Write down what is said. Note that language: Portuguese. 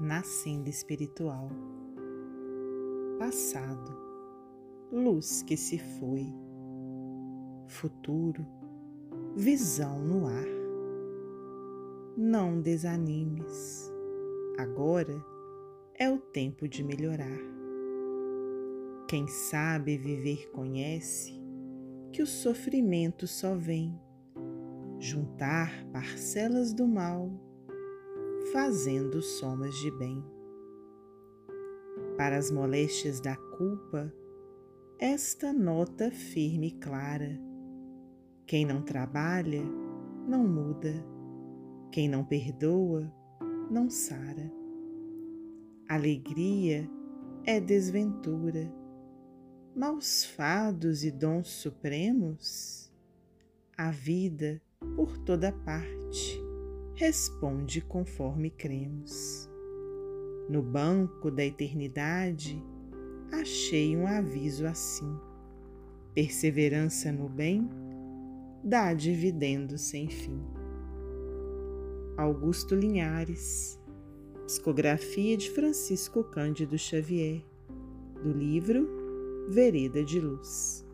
na senda espiritual. Passado, luz que se foi. Futuro, visão no ar. Não desanimes, agora é o tempo de melhorar. Quem sabe viver conhece que o sofrimento só vem juntar parcelas do mal, fazendo somas de bem. Para as moléstias da culpa, esta nota firme e clara. Quem não trabalha, não muda. Quem não perdoa, não sara. Alegria é desventura. Maus fados e dons supremos? A vida por toda parte responde conforme cremos. No banco da eternidade achei um aviso assim: perseverança no bem dá dividendo sem fim. Augusto Linhares, psicografia de Francisco Cândido Xavier, do livro Vereda de Luz.